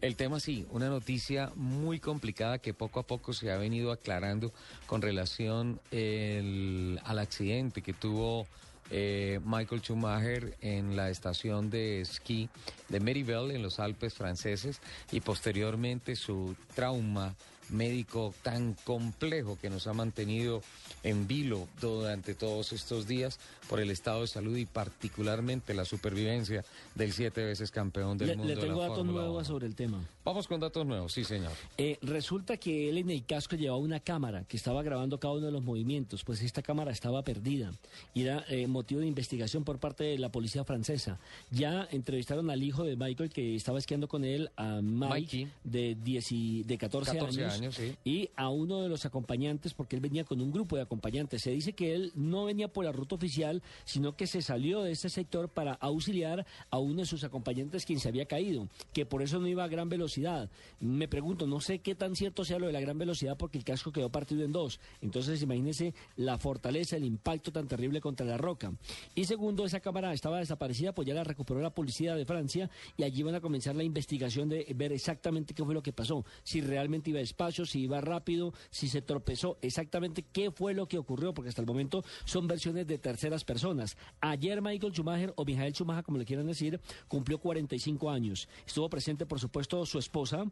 El tema sí, una noticia muy complicada que poco a poco se ha venido aclarando con relación el- al accidente que tuvo eh, Michael Schumacher en la estación de esquí de Merivale en los Alpes franceses y posteriormente su trauma médico tan complejo que nos ha mantenido en vilo durante todos estos días por el estado de salud y particularmente la supervivencia del siete veces campeón del Le, mundo. le de tengo la datos nuevos 1. sobre el tema. Vamos con datos nuevos, sí señor. Eh, resulta que él en el casco llevaba una cámara que estaba grabando cada uno de los movimientos, pues esta cámara estaba perdida y era eh, motivo de investigación por parte de la policía francesa. Ya entrevistaron al hijo de Michael que estaba esquiando con él, a Mike, Mikey. de, 10 y- de 14, 14 años, años, sí. y a uno de los acompañantes, porque él venía con un grupo de acompañantes. Se dice que él no venía por la ruta oficial, sino que se salió de este sector para auxiliar a uno de sus acompañantes quien se había caído, que por eso no iba a gran velocidad. Me pregunto, no sé qué tan cierto sea lo de la gran velocidad porque el casco quedó partido en dos. Entonces imagínense la fortaleza, el impacto tan terrible contra la roca. Y segundo, esa cámara estaba desaparecida, pues ya la recuperó la policía de Francia y allí van a comenzar la investigación de ver exactamente qué fue lo que pasó. Si realmente iba despacio, si iba rápido, si se tropezó, exactamente qué fue lo que ocurrió, porque hasta el momento son versiones de terceras personas. Ayer Michael Schumacher, o Michael Schumacher, como le quieran decir, cumplió 45 años. Estuvo presente, por supuesto, su esposa,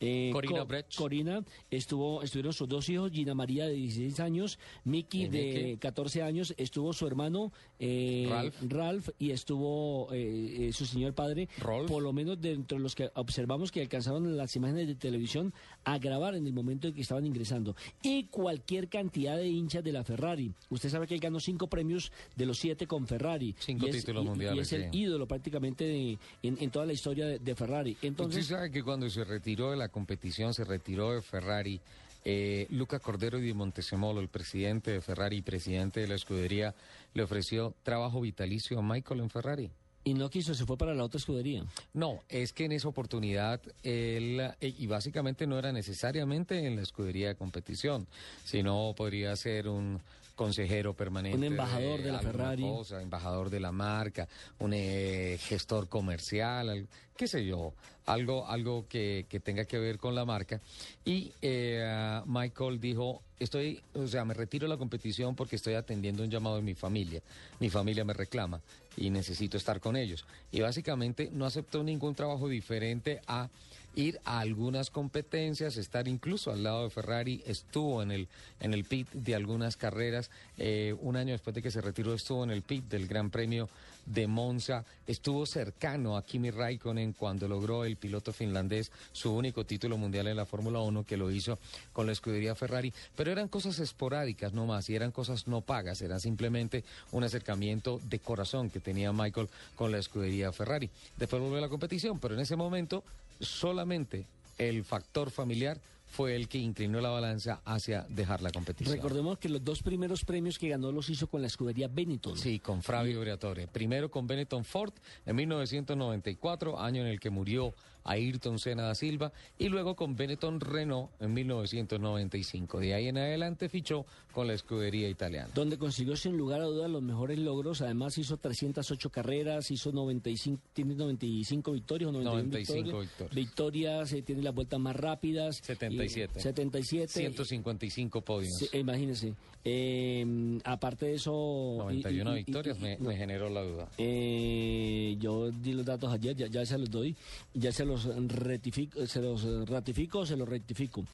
eh, Corina Co- Brecht. Corina, estuvo, estuvieron sus dos hijos, Gina María de 16 años, Mickey de Mickey. 14 años, estuvo su hermano eh, Ralph. Ralph y estuvo eh, eh, su señor padre, Rolf. por lo menos dentro de los que observamos que alcanzaron las imágenes de televisión a grabar en el momento en que estaban ingresando. Y cualquier cantidad de hinchas de la Ferrari. Usted sabe que él ganó cinco premios de los siete con Ferrari. Cinco Y es- títulos y- Y mundiales, es el ídolo prácticamente de- en, en toda la historia de, de Ferrari. Entonces, Usted sabe que cuando se retiró de la competición, se retiró de Ferrari, eh, Luca Cordero di Montesemolo, el presidente de Ferrari y presidente de la escudería, le ofreció trabajo vitalicio a Michael en Ferrari. Y no quiso, se fue para la otra escudería. No, es que en esa oportunidad él, eh, y básicamente no era necesariamente en la escudería de competición, sino podría ser un consejero permanente. Un embajador de la Ferrari. cosa, embajador de la marca, un eh, gestor comercial, al- qué sé yo, algo, algo que, que tenga que ver con la marca. Y eh, Michael dijo, estoy, o sea, me retiro de la competición porque estoy atendiendo un llamado de mi familia. Mi familia me reclama y necesito estar con ellos. Y básicamente no aceptó ningún trabajo diferente a ir a algunas competencias, estar incluso al lado de Ferrari, estuvo en el, en el pit de algunas carreras, eh, un año después de que se retiró estuvo en el pit del Gran Premio de Monza, estuvo cercano a Kimi Raikkonen cuando logró el piloto finlandés su único título mundial en la Fórmula 1 que lo hizo con la escudería Ferrari, pero eran cosas esporádicas no más y eran cosas no pagas, era simplemente un acercamiento de corazón que tenía Michael con la escudería Ferrari. Después volvió a la competición, pero en ese momento solamente el factor familiar fue el que inclinó la balanza hacia dejar la competición. Recordemos que los dos primeros premios que ganó los hizo con la escudería Benetton. Sí, con Fabio Briatore. Primero con Benetton Ford en 1994, año en el que murió Ayrton Senna da Silva, y luego con Benetton Renault en 1995. De ahí en adelante fichó con la escudería italiana. donde consiguió sin lugar a dudas los mejores logros. Además hizo 308 carreras, hizo 95, tiene 95 victorias o 91 95 victorias. victorias. Victorias, eh, tiene las vueltas más rápidas. 77. Y- 77. 155 podios. Sí, imagínese. Eh, aparte de eso... 91 y- y- victorias me generó la duda. Eh, yo di los datos ayer, ya, ya se los doy, ya se los se los ratifico, se los rectifico.